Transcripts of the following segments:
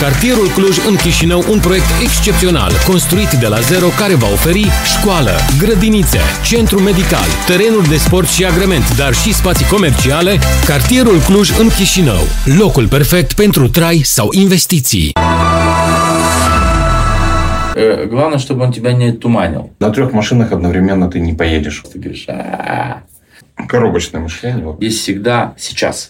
Cartierul Cluj în Chișinău, un proiect excepțional, construit de la zero, care va oferi școală, grădinițe, centru medical, terenuri de sport și agrement, dar și spații comerciale. Cartierul Cluj în Chișinău, locul perfect pentru trai sau investiții. Э, Главное, чтобы он тебя не туманил. На трех машинах одновременно ты не поедешь. Ты говоришь, «А-а-а». Коробочное мышление. вот. есть всегда сейчас.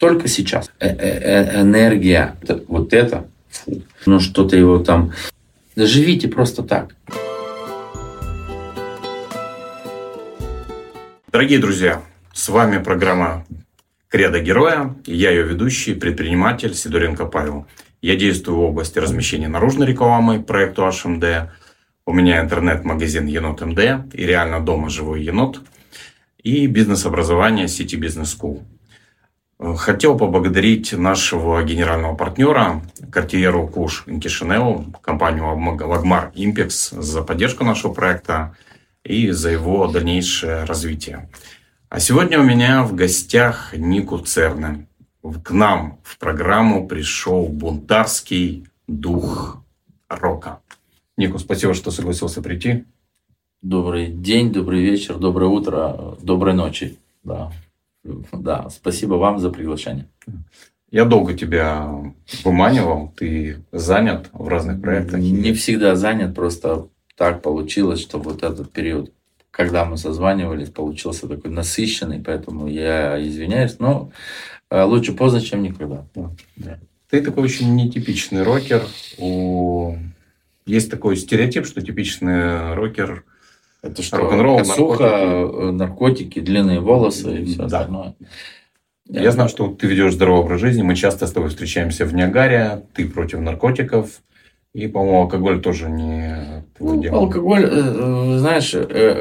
Только сейчас. Э- э- э- Энергия, вот это, фу, ну что-то его там... Живите просто так. Дорогие друзья, с вами программа «Кредо героя». Я ее ведущий, предприниматель Сидоренко Павел. Я действую в области размещения наружной рекламы проекту HMD. У меня интернет-магазин Енот МД и реально дома живой енот. И бизнес-образование City Business School. Хотел поблагодарить нашего генерального партнера Картьеру Куш Инкишинеу, компанию Лагмар Импекс за поддержку нашего проекта и за его дальнейшее развитие. А сегодня у меня в гостях Нику Церне. В- К нам в программу пришел бунтарский дух рока. Нику, спасибо, что согласился прийти. Добрый день, добрый вечер, доброе утро, доброй ночи. Да. Да, спасибо вам за приглашение. Я долго тебя выманивал, ты занят в разных проектах. Не всегда занят, просто так получилось, что вот этот период, когда мы созванивались, получился такой насыщенный, поэтому я извиняюсь, но э, лучше поздно, чем никогда. Да. Ты такой очень нетипичный рокер. У... Есть такой стереотип, что типичный рокер Это что, Рок-н-ролл, наркотики. э, наркотики, длинные волосы и все Да. остальное. Я знаю, что ты ведешь здоровый образ жизни. Мы часто с тобой встречаемся в Ниагаре. Ты против наркотиков. И, по-моему, алкоголь тоже не Ну, дело. алкоголь, э, э, знаешь,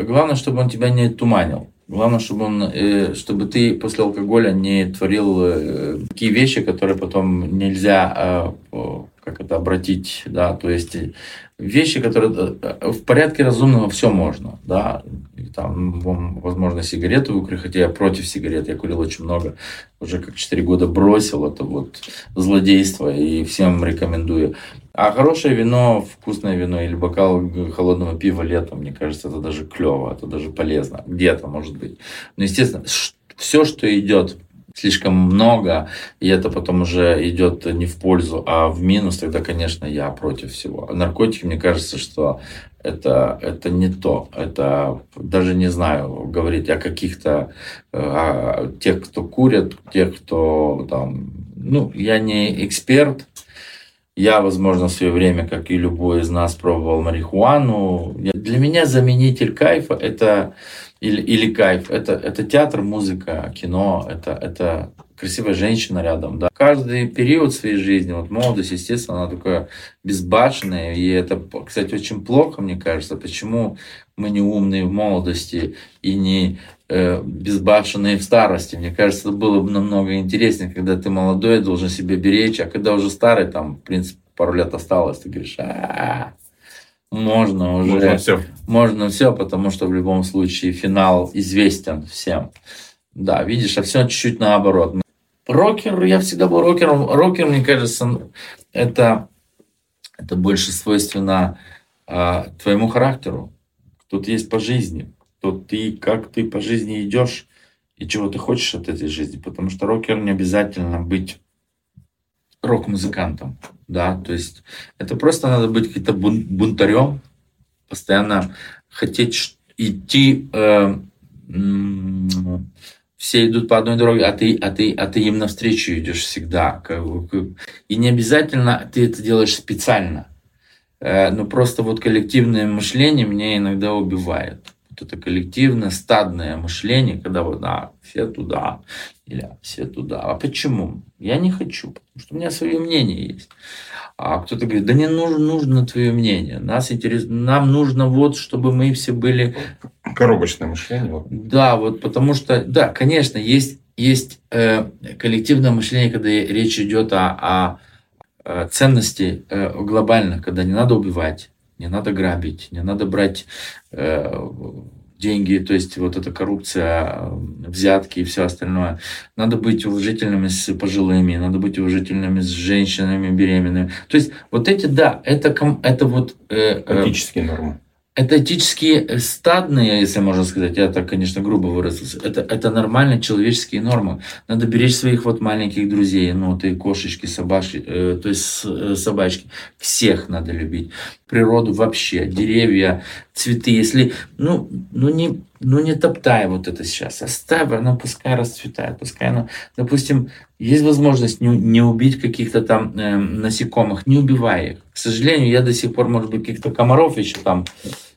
главное, чтобы он тебя не туманил. Главное, чтобы он, чтобы ты после алкоголя не творил такие вещи, которые потом нельзя, как это обратить, да, то есть э, вещи, которые э, в порядке разумного все можно, да, там, возможно, сигареты выкурить, хотя я против сигарет, я курил очень много, уже как 4 года бросил это вот злодейство и всем рекомендую. А хорошее вино, вкусное вино или бокал холодного пива летом, мне кажется, это даже клево, это даже полезно. Где-то, может быть. Но, естественно, все, что идет слишком много, и это потом уже идет не в пользу, а в минус, тогда, конечно, я против всего. А наркотики, мне кажется, что это, это не то. Это даже не знаю говорить о каких-то э, о тех, кто курят, тех, кто там... Ну, я не эксперт, я, возможно, в свое время, как и любой из нас, пробовал марихуану. Для меня заменитель кайфа это или, или кайф это, это театр, музыка, кино, это, это красивая женщина рядом. Да. Каждый период своей жизни, вот молодость, естественно, она такая безбашенная. И это, кстати, очень плохо, мне кажется. Почему мы не умные в молодости и не э, безбашенные в старости. Мне кажется, это было бы намного интереснее, когда ты молодой, должен себя беречь, а когда уже старый, там, в принципе, пару лет осталось, ты говоришь, «А, можно уже, Можно все. можно все, потому что в любом случае финал известен всем. Да, видишь, а все чуть-чуть наоборот. Рокер, я всегда был рокером. Рокер, мне кажется, это, это больше свойственно а, твоему характеру. Тут есть по жизни. Тут ты, как ты по жизни идешь и чего ты хочешь от этой жизни. Потому что рокер не обязательно быть рок-музыкантом. Да, то есть это просто надо быть каким-то бун- бунтарем, постоянно хотеть идти, э, все идут по одной дороге, а ты, а ты, а ты им навстречу идешь всегда. И не обязательно ты это делаешь специально. Э, Но просто вот коллективное мышление меня иногда убивает. Вот это коллективное, стадное мышление, когда вот, да, все туда, или все туда. А почему? Я не хочу, потому что у меня свое мнение есть. А кто-то говорит, да не нужно, нужно твое мнение. Нас интерес... Нам нужно вот, чтобы мы все были Коробочное мышление. да, вот потому что, да, конечно, есть, есть э, коллективное мышление, когда речь идет о, о, э, ценности э, глобальных, когда не надо убивать, не надо грабить, не надо брать э, деньги, то есть вот эта коррупция, взятки и все остальное. Надо быть уважительными с пожилыми, надо быть уважительными с женщинами беременными. То есть вот эти, да, это, это вот... Э, э, Этические нормы это этические э, стадные, если можно сказать, я так, конечно, грубо выразился, это, это нормальные человеческие нормы. Надо беречь своих вот маленьких друзей, ну, ты кошечки, собачки, э, то есть э, собачки, всех надо любить. Природу вообще, деревья, цветы, если, ну, ну не, ну не топтай вот это сейчас, оставь, оно пускай расцветает, пускай оно, допустим, есть возможность не, не убить каких-то там э, насекомых, не убивай их. К сожалению, я до сих пор, может быть, каких-то комаров еще там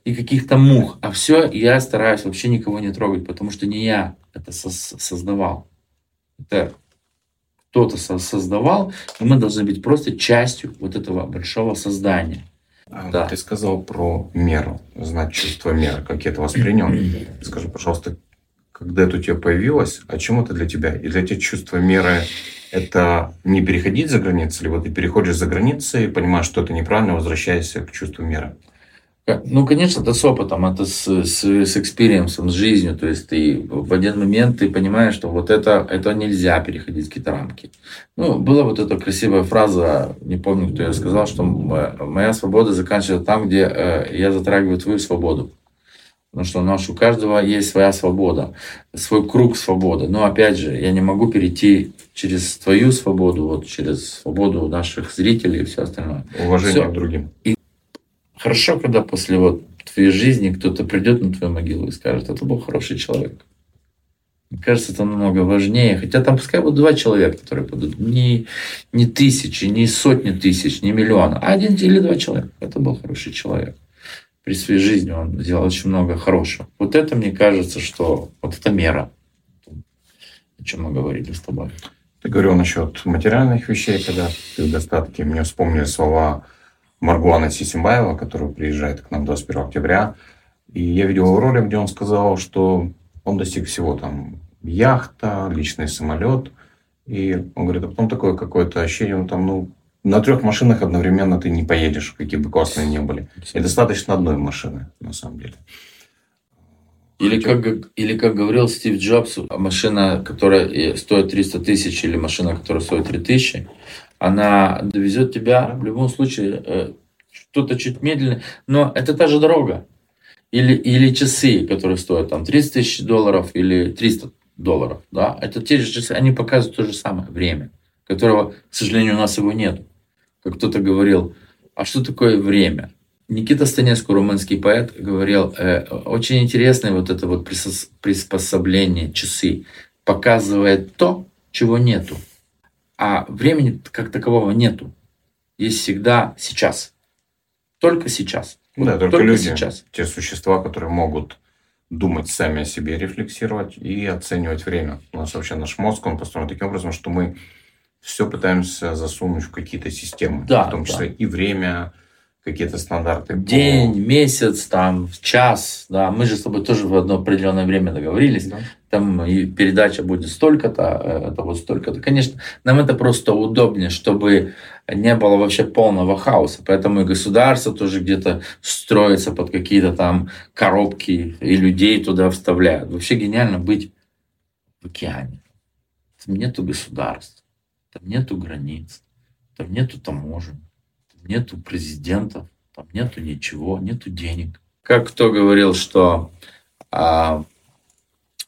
и каких-то мух. А все я стараюсь вообще никого не трогать, потому что не я это создавал. Это кто-то создавал, и мы должны быть просто частью вот этого большого создания. А, да. Ты сказал про меру, знать чувство меры, как я это воспринял. Скажи, пожалуйста, когда это у тебя появилось, о чем это для тебя? И для тебя чувство меры – это не переходить за границы, либо ты переходишь за границы и понимаешь, что это неправильно, возвращаешься к чувству меры? Ну, конечно, это с опытом, это с, с, с experience ом, с жизнью. То есть ты в один момент ты понимаешь, что вот это, это нельзя переходить какие-то рамки. Ну, была вот эта красивая фраза, не помню, кто я сказал, что моя свобода заканчивается там, где э, я затрагиваю твою свободу. Потому что у нас у каждого есть своя свобода, свой круг свободы. Но опять же, я не могу перейти через твою свободу, вот через свободу наших зрителей и все остальное. Уважение все. к другим. И Хорошо, когда после вот твоей жизни кто-то придет на твою могилу и скажет, это был хороший человек. Мне кажется, это намного важнее. Хотя там пускай будут два человека, которые будут. Не, не тысячи, не сотни тысяч, не миллиона, а один или два человека. Это был хороший человек. При своей жизни он сделал очень много хорошего. Вот это, мне кажется, что вот это мера, о чем мы говорили с тобой. Ты говорил насчет материальных вещей, когда ты в достатке. Мне вспомнили слова Маргуана Сисимбаева, который приезжает к нам 21 октября. И я видел его ролик, где он сказал, что он достиг всего там яхта, личный самолет. И он говорит, а потом такое какое-то ощущение, ну там, ну, на трех машинах одновременно ты не поедешь, какие бы классные ни были. И достаточно одной машины, на самом деле. Или как, или как говорил Стив Джобс, машина, которая стоит 300 тысяч, или машина, которая стоит 3 тысячи, она довезет тебя в любом случае э, что-то чуть медленно, но это та же дорога. Или, или часы, которые стоят там 30 тысяч долларов или 300 долларов. Да? Это те же часы, они показывают то же самое время, которого, к сожалению, у нас его нет. Как кто-то говорил, а что такое время? Никита Станеску, румынский поэт, говорил, э, очень интересное вот это вот приспособление, часы, показывает то, чего нету а времени как такового нету. Есть всегда сейчас. Только сейчас. Да, только, только люди, сейчас. те существа, которые могут думать сами о себе, рефлексировать и оценивать время. У нас вообще наш мозг, он построен таким образом, что мы все пытаемся засунуть в какие-то системы, да, в том числе да. и время, какие-то стандарты. День, по... месяц, там, час, да. Мы же с тобой тоже в одно определенное время договорились. Да. Там и передача будет столько-то, э, это вот столько-то. Конечно, нам это просто удобнее, чтобы не было вообще полного хаоса. Поэтому и государство тоже где-то строится под какие-то там коробки, и людей туда вставляют. Вообще гениально быть в океане. Там нету государств, там нету границ, там нету таможен нету президентов, там нету ничего, нету денег. Как кто говорил, что а,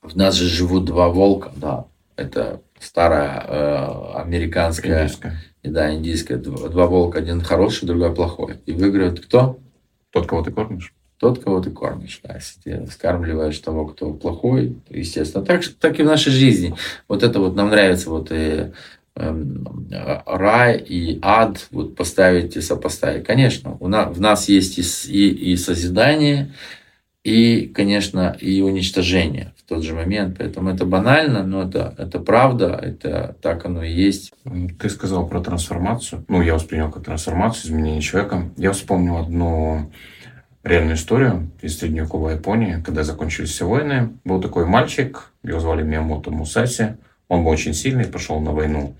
в нас же живут два волка, да, это старая э, американская, индийская. да, индийская, два, два волка, один хороший, другой плохой. И выиграет кто? Тот, кого ты кормишь. Тот, кого ты кормишь, да, если ты скармливаешь того, кто плохой, естественно. Так, так и в нашей жизни. Вот это вот нам нравится, вот и Эм, рай и ад вот поставить и сопоставить. Конечно, у нас, в нас есть и, и, и созидание, и, конечно, и уничтожение в тот же момент. Поэтому это банально, но это, это правда, это так оно и есть. Ты сказал про трансформацию. Ну, я воспринял как трансформацию, изменение человека. Я вспомнил одну реальную историю из средневековой Японии, когда закончились все войны. Был такой мальчик, его звали Миямото Мусаси. Он был очень сильный, пошел на войну,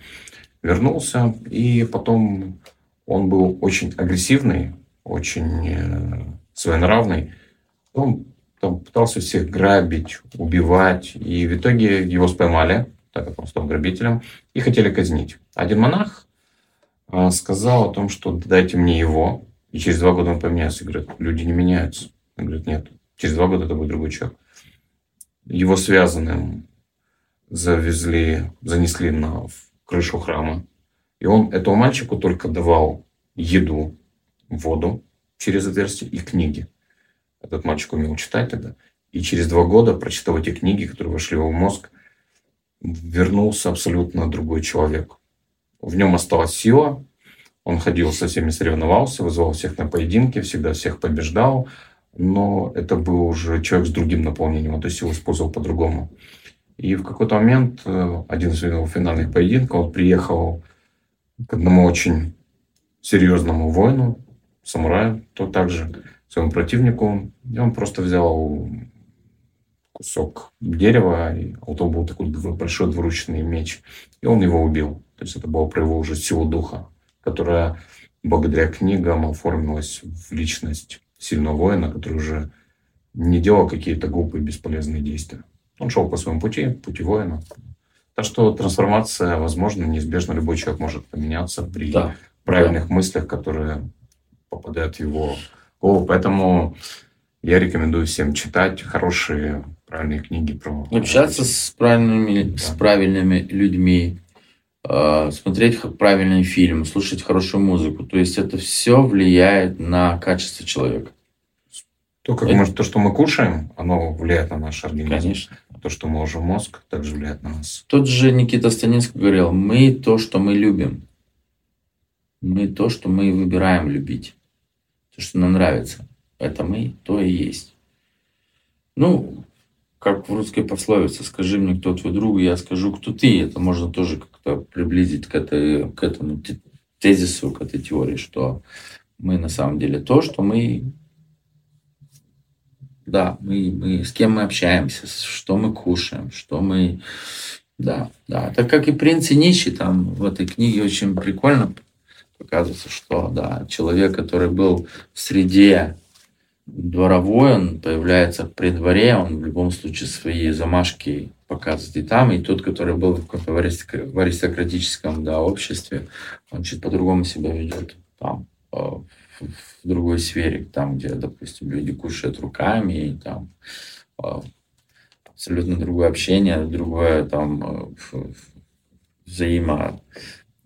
вернулся, и потом он был очень агрессивный, очень э, своенравный. Он там пытался всех грабить, убивать, и в итоге его споймали, так как он стал грабителем, и хотели казнить. Один монах а, сказал о том, что дайте мне его, и через два года он поменяется. И говорят, люди не меняются. Он говорит, нет, через два года это будет другой человек. Его связанным завезли, занесли на крышу храма. И он этому мальчику только давал еду, воду через отверстие и книги. Этот мальчик умел читать тогда. И через два года, прочитав эти книги, которые вошли в его мозг, вернулся абсолютно другой человек. В нем осталась сила, он ходил со всеми соревновался, вызывал всех на поединки, всегда всех побеждал, но это был уже человек с другим наполнением, он эту силу использовал по-другому. И в какой-то момент, э, один из его финальных поединков, он приехал к одному очень серьезному воину, самураю, то также своему противнику, и он просто взял кусок дерева, и у того был такой большой двуручный меч, и он его убил. То есть это было про его уже силу духа, которая благодаря книгам оформилась в личность сильного воина, который уже не делал какие-то глупые бесполезные действия. Он шел по своему пути, пути воина. Так что трансформация возможно, неизбежно любой человек может поменяться при да. правильных да. мыслях, которые попадают в его голову. Поэтому я рекомендую всем читать хорошие, правильные книги про... Общаться с правильными, да. с правильными людьми, э, смотреть правильный фильм, слушать хорошую музыку. То есть это все влияет на качество человека. То, как это... мы, то, что мы кушаем, оно влияет на наш организм. Конечно. То, что мы ложим мозг, также влияет на нас. Тот же Никита Станинский говорил, мы то, что мы любим. Мы то, что мы выбираем любить. То, что нам нравится. Это мы, то и есть. Ну, как в русской пословице, скажи мне, кто твой друг, я скажу, кто ты. Это можно тоже как-то приблизить к, этой, к этому тезису, к этой теории, что мы на самом деле то, что мы да, мы, мы, с кем мы общаемся, что мы кушаем, что мы... Да, да. Так как и принц и нищий, там в этой книге очень прикольно показывается, что да, человек, который был в среде дворовой, он появляется при дворе, он в любом случае свои замашки показывает и там, и тот, который был в аристократическом да, обществе, он чуть по-другому себя ведет там, э, в другой сфере, там, где, допустим, люди кушают руками, и там а, абсолютно другое общение, другое там э, взаимо,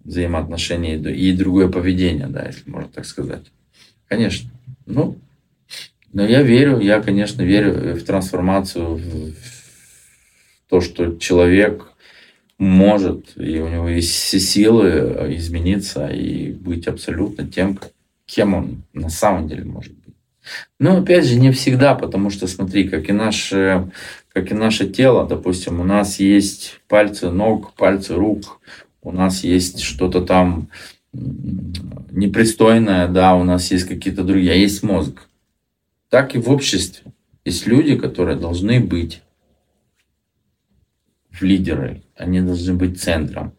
взаимоотношения и другое поведение, да, если можно так сказать. Конечно. Ну, но я верю, я, конечно, верю в трансформацию, в то, что человек может, и у него есть все силы измениться и быть абсолютно тем, кем он на самом деле может быть. Но опять же, не всегда, потому что смотри, как и наше, как и наше тело, допустим, у нас есть пальцы ног, пальцы рук, у нас есть что-то там непристойное, да, у нас есть какие-то другие, а есть мозг. Так и в обществе. Есть люди, которые должны быть лидеры, они должны быть центром.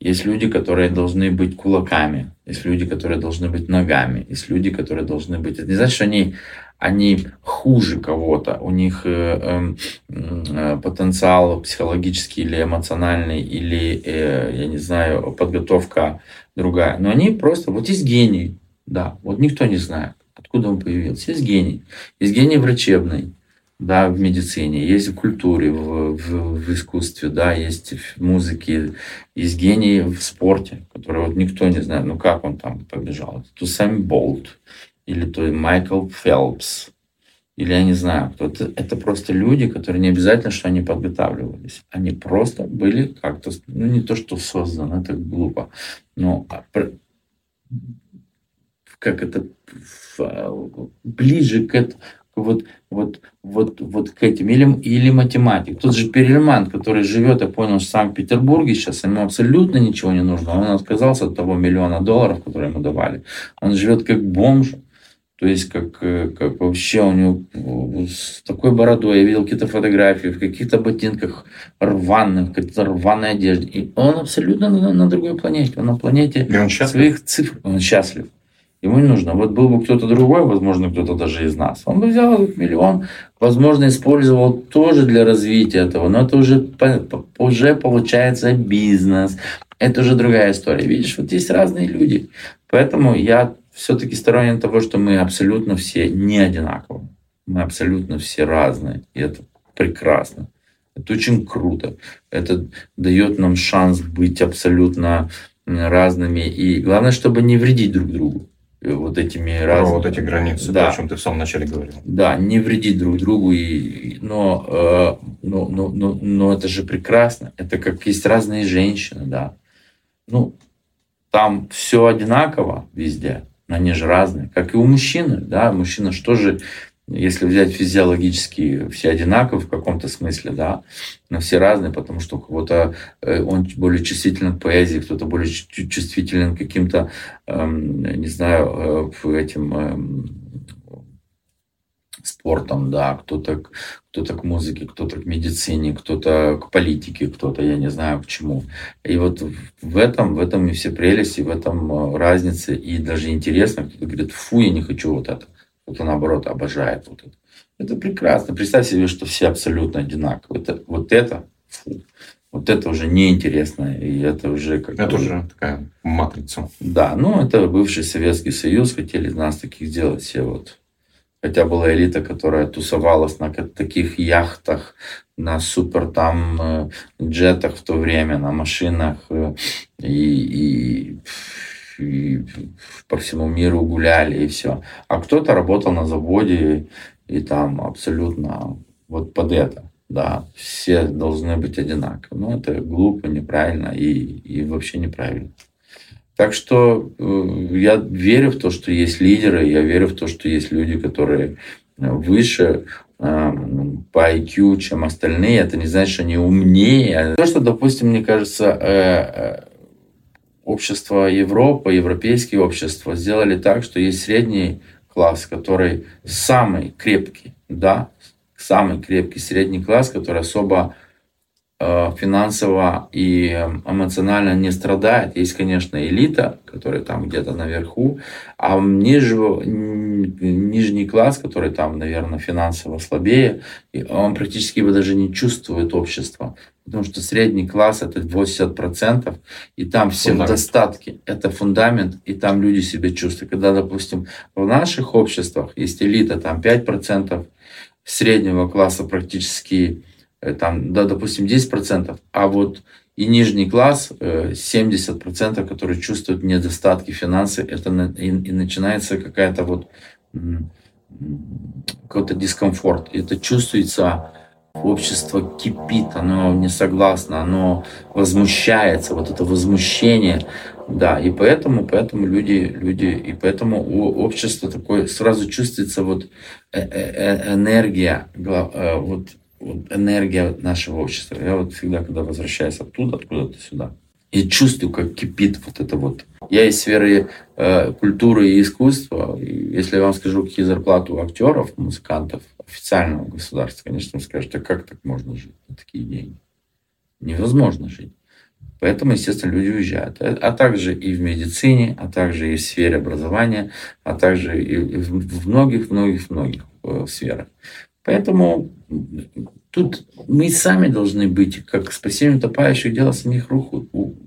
Есть люди, которые должны быть кулаками, есть люди, которые должны быть ногами, есть люди, которые должны быть... Это не значит, что они, они хуже кого-то, у них э, э, потенциал психологический или эмоциональный, или, э, я не знаю, подготовка другая. Но они просто... Вот есть гений, да, вот никто не знает, откуда он появился. Есть гений. Есть гений врачебный, да, в медицине, есть в культуре, в, в, в искусстве, да, есть в музыке, есть гении в спорте, которые вот никто не знает, ну как он там побежал. То Сэм Болт, или то Майкл Фелпс, или я не знаю, кто это. Просто люди, которые не обязательно, что они подготавливались. Они просто были как-то, ну не то, что созданы, это глупо, но а, как это ближе к вот, вот, вот, вот к этим. Или, или математик. Тот же Перельман, который живет, я понял, в Санкт-Петербурге сейчас, ему абсолютно ничего не нужно. Он отказался от того миллиона долларов, которые ему давали. Он живет как бомж. То есть, как, как вообще у него с такой бородой. Я видел какие-то фотографии в каких-то ботинках рваных, какой-то рваной одежде. И он абсолютно на, на другой планете. Он на планете своих цифр. Он счастлив. Ему не нужно. Вот был бы кто-то другой, возможно, кто-то даже из нас, он бы взял этот миллион, возможно, использовал тоже для развития этого, но это уже, уже получается бизнес, это уже другая история. Видишь, вот есть разные люди. Поэтому я все-таки сторонник того, что мы абсолютно все не одинаковы. Мы абсолютно все разные. И это прекрасно. Это очень круто. Это дает нам шанс быть абсолютно разными. И главное, чтобы не вредить друг другу. Э, вот этими Про разными... вот эти границы, да. о чем ты в самом начале говорил. Да, не вредить друг другу. И, но, э, но, но, но, но это же прекрасно. Это как есть разные женщины, да. Ну, там все одинаково везде, но они же разные. Как и у мужчины, да. Мужчина что же если взять физиологически, все одинаковы в каком-то смысле, да, но все разные, потому что у кого-то э, он более чувствителен к поэзии, кто-то более чувствителен к каким-то, эм, не знаю, э, этим эм, спортом, да, кто-то кто-то к музыке, кто-то к медицине, кто-то к политике, кто-то, я не знаю, к чему. И вот в этом, в этом и все прелести, в этом э, разница, и даже интересно, кто-то говорит, фу, я не хочу вот это кто-то наоборот обожает вот это. Это прекрасно. Представь себе, что все абсолютно одинаковые. Это, вот это, фу, вот это уже неинтересно. И это уже как Это уже такая матрица. Да, ну это бывший Советский Союз. Хотели нас таких сделать все вот. Хотя была элита, которая тусовалась на таких яхтах, на супер там э, джетах в то время, на машинах. Э, и, и и по всему миру гуляли, и все. А кто-то работал на заводе, и там абсолютно вот под это. Да, все должны быть одинаковы. Но это глупо, неправильно и, и вообще неправильно. Так что э, я верю в то, что есть лидеры, я верю в то, что есть люди, которые выше э, по IQ, чем остальные. Это не значит, что они умнее. То, что, допустим, мне кажется, э, общество Европы, европейские общества сделали так, что есть средний класс, который самый крепкий, да, самый крепкий средний класс, который особо финансово и эмоционально не страдает. Есть, конечно, элита, которая там где-то наверху, а ниже, нижний класс, который там, наверное, финансово слабее, он практически его даже не чувствует общество потому что средний класс это 80%, и там все фундамент. в достатке. Это фундамент, и там люди себя чувствуют. Когда, допустим, в наших обществах есть элита, там 5% среднего класса практически, э, там, да, допустим, 10%, а вот и нижний класс 70%, э, которые чувствуют недостатки финансы, это и, и начинается какая-то вот какой-то дискомфорт. Это чувствуется общество кипит, оно не согласно, оно возмущается, вот это возмущение, да, и поэтому, поэтому люди, люди, и поэтому у общества такое сразу чувствуется вот э, э, энергия, вот, вот энергия нашего общества. Я вот всегда, когда возвращаюсь оттуда, откуда-то сюда, и чувствую, как кипит вот это вот. Я из сферы э, культуры и искусства. И если я вам скажу, какие зарплаты у актеров, музыкантов, официального государства, конечно, вы скажете, а как так можно жить на такие деньги? Невозможно жить. Поэтому, естественно, люди уезжают. А, а также и в медицине, а также и в сфере образования, а также и в многих-многих-многих э, сферах. Поэтому тут мы сами должны быть, как спасение утопающих, дело самих рук,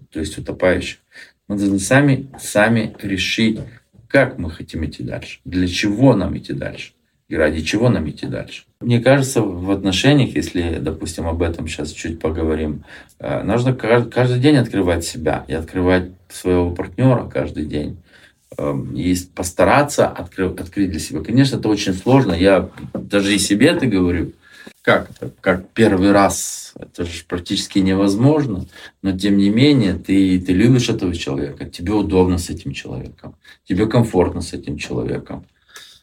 то есть утопающих. Мы должны сами, сами решить, как мы хотим идти дальше, для чего нам идти дальше и ради чего нам идти дальше. Мне кажется, в отношениях, если, допустим, об этом сейчас чуть поговорим, э, нужно каждый день открывать себя и открывать своего партнера каждый день. Эм, и постараться открыть, открыть для себя. Конечно, это очень сложно. Я даже и себе это говорю. Как это? Как первый раз. Это же практически невозможно. Но тем не менее, ты, ты любишь этого человека. Тебе удобно с этим человеком. Тебе комфортно с этим человеком.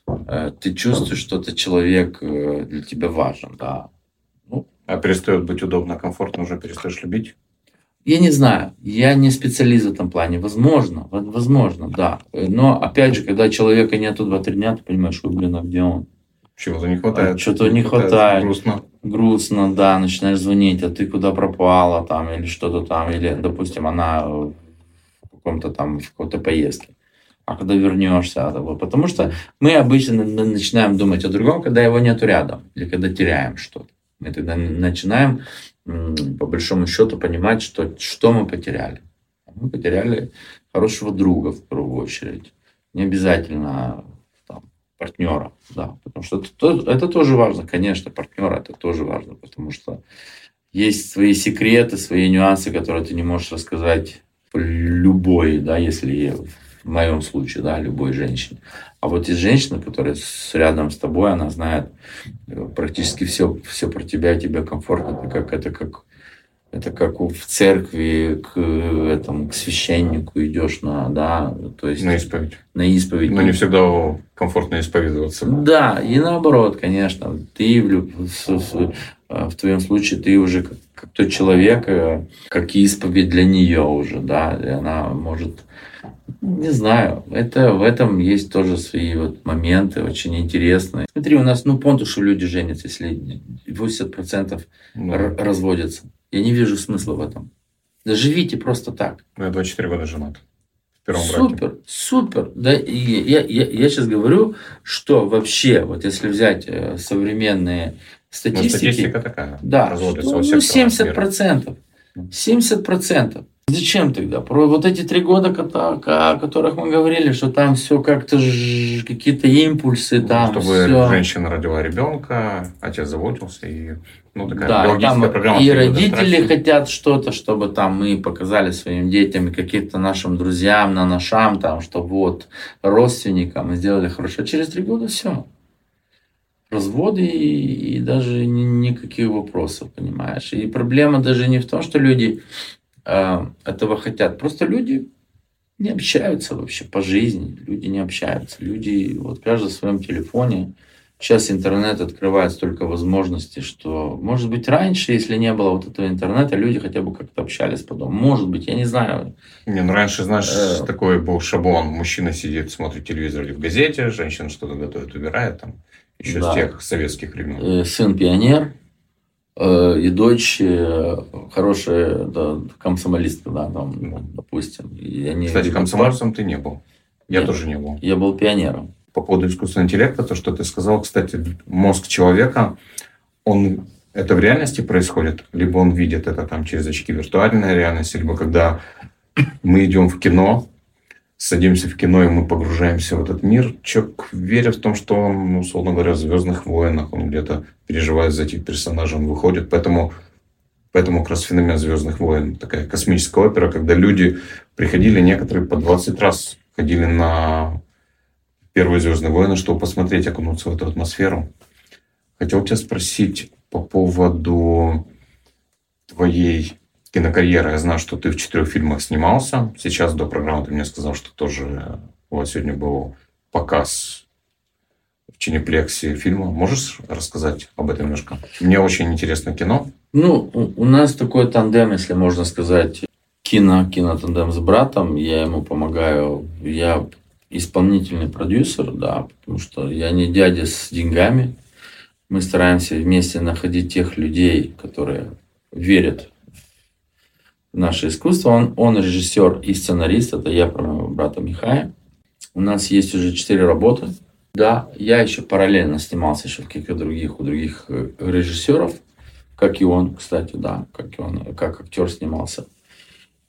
Э, ты чувствуешь, что этот человек э, для тебя важен, да. Ну, а перестает быть удобно, комфортно, уже перестаешь любить? Я не знаю, я не специалист в этом плане. Возможно, возможно, да. Но опять же, когда человека нету 2-3 дня, ты понимаешь, ой, блин, а где он? Чего-то не хватает. Что-то не хватает. хватает. Грустно. Грустно, да, начинаешь звонить, а ты куда пропала там, или что-то там, или, допустим, она в каком-то там, в какой-то поездке. а когда вернешься. Потому что мы обычно начинаем думать о другом, когда его нету рядом, или когда теряем что-то. Мы тогда начинаем, по большому счету, понимать, что, что мы потеряли. Мы потеряли хорошего друга, в первую очередь. Не обязательно партнера, да, потому что это, это тоже важно, конечно, партнера это тоже важно, потому что есть свои секреты, свои нюансы, которые ты не можешь рассказать любой, да, если в моем случае, да, любой женщине. А вот есть женщина, которая с, рядом с тобой, она знает э, практически все, все про тебя, тебе комфортно, это как, это как это как в церкви к этому к священнику идешь на да то есть на исповедь на исповедь но не всегда комфортно исповедоваться да и наоборот конечно ты в, в, твоем случае ты уже как, как тот человек э, как исповедь для нее уже да и она может не знаю, это в этом есть тоже свои вот моменты очень интересные. Смотри, у нас, ну, понту, что люди женятся, если 80% ну. разводятся. Я не вижу смысла в этом. Живите просто так. Ну, я 24 года женат. В первом супер, браке. супер. Да, и я, я, я сейчас говорю, что вообще, вот если взять э, современные статистики... Ну, статистика такая. Да, что, ну, 70%. Процентов. 70%. Зачем тогда? Про вот эти три года, о которых мы говорили, что там все как-то какие-то импульсы, ну, там Чтобы все... женщина родила ребенка, отец заботился, и ну, такая да, там программа. И родители хотят что-то, чтобы там мы показали своим детям, каким-то нашим друзьям, на нашам, там, что вот родственникам мы сделали хорошо. Через три года все разводы и, и даже ни, никаких вопросов, понимаешь. И проблема даже не в том, что люди э, этого хотят. Просто люди не общаются вообще по жизни. Люди не общаются. Люди, вот каждый в своем телефоне. Сейчас интернет открывает столько возможностей, что, может быть, раньше, если не было вот этого интернета, люди хотя бы как-то общались по дому. Может быть, я не знаю. Не, ну раньше, знаешь, э... такой был шаблон. Мужчина сидит, смотрит телевизор или в газете, женщина что-то готовит, убирает там. Еще да. с тех советских времен. Э, сын пионер, и дочь э, хорошая да, комсомолистка, да, там, ну, допустим. И они Кстати, комсомольцем ты не был. Я Нет, тоже не был. Я был пионером. По поводу искусственного интеллекта, то, что ты сказал, кстати, мозг человека, он это в реальности происходит, либо он видит это там через очки виртуальной реальности, либо когда мы идем в кино, садимся в кино, и мы погружаемся в этот мир. Человек верит в том, что он, ну, условно говоря, в «Звездных войнах», он где-то переживает за этих персонажей, он выходит. Поэтому, поэтому как раз феномен «Звездных войн» такая космическая опера, когда люди приходили, некоторые по 20 раз ходили на первые «Звездные войны», чтобы посмотреть, окунуться в эту атмосферу. Хотел тебя спросить по поводу твоей кинокарьера. Я знаю, что ты в четырех фильмах снимался. Сейчас до программы ты мне сказал, что тоже вот сегодня был показ в Чинеплексе фильма. Можешь рассказать об этом немножко? Мне очень интересно кино. Ну, у нас такой тандем, если можно сказать, кино, кинотандем с братом. Я ему помогаю. Я исполнительный продюсер, да, потому что я не дядя с деньгами. Мы стараемся вместе находить тех людей, которые верят наше искусство. Он, он режиссер и сценарист, это я про моего брата Михая. У нас есть уже четыре работы. Да, я еще параллельно снимался еще в каких-то других, у других э, режиссеров, как и он, кстати, да, как и он, как актер снимался.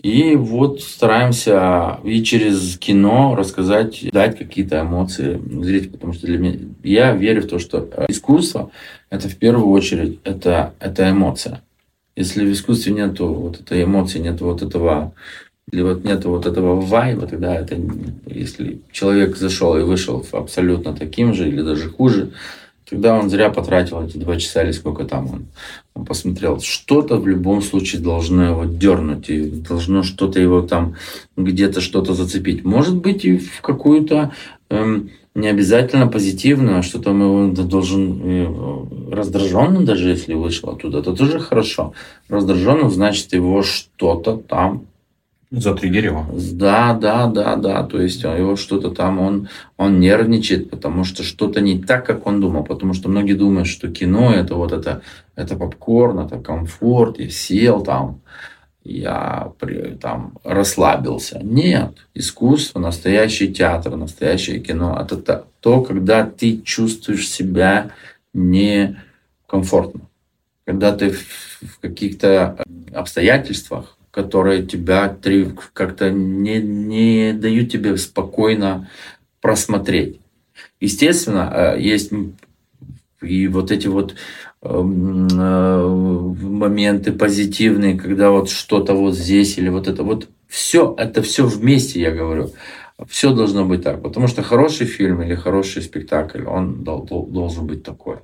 И вот стараемся и через кино рассказать, дать какие-то эмоции зрителю, потому что для меня, я верю в то, что искусство – это в первую очередь, это, это эмоция. Если в искусстве нету вот этой эмоции, нет вот этого, или вот нет вот этого вайба, тогда это, если человек зашел и вышел абсолютно таким же или даже хуже, тогда он зря потратил эти два часа или сколько там он, он посмотрел. Что-то в любом случае должно его дернуть, и должно что-то его там где-то что-то зацепить. Может быть и в какую-то эм, не обязательно позитивно, а что-то мы должен э, раздраженным даже если вышел оттуда, это тоже хорошо. Раздраженным значит его что-то там Затриггерило. Да, да, да, да. То есть его что-то там, он, он нервничает, потому что что-то не так, как он думал. Потому что многие думают, что кино это вот это, это попкорн, это комфорт, и сел там, я там расслабился. Нет, искусство, настоящий театр, настоящее кино – это то, когда ты чувствуешь себя некомфортно, когда ты в каких-то обстоятельствах, которые тебя как-то не, не дают тебе спокойно просмотреть. Естественно, э, есть и вот эти вот э, моменты позитивные, когда вот что-то вот здесь или вот это вот все, это все вместе, я говорю. Все должно быть так, потому что хороший фильм или хороший спектакль, он должен быть такой.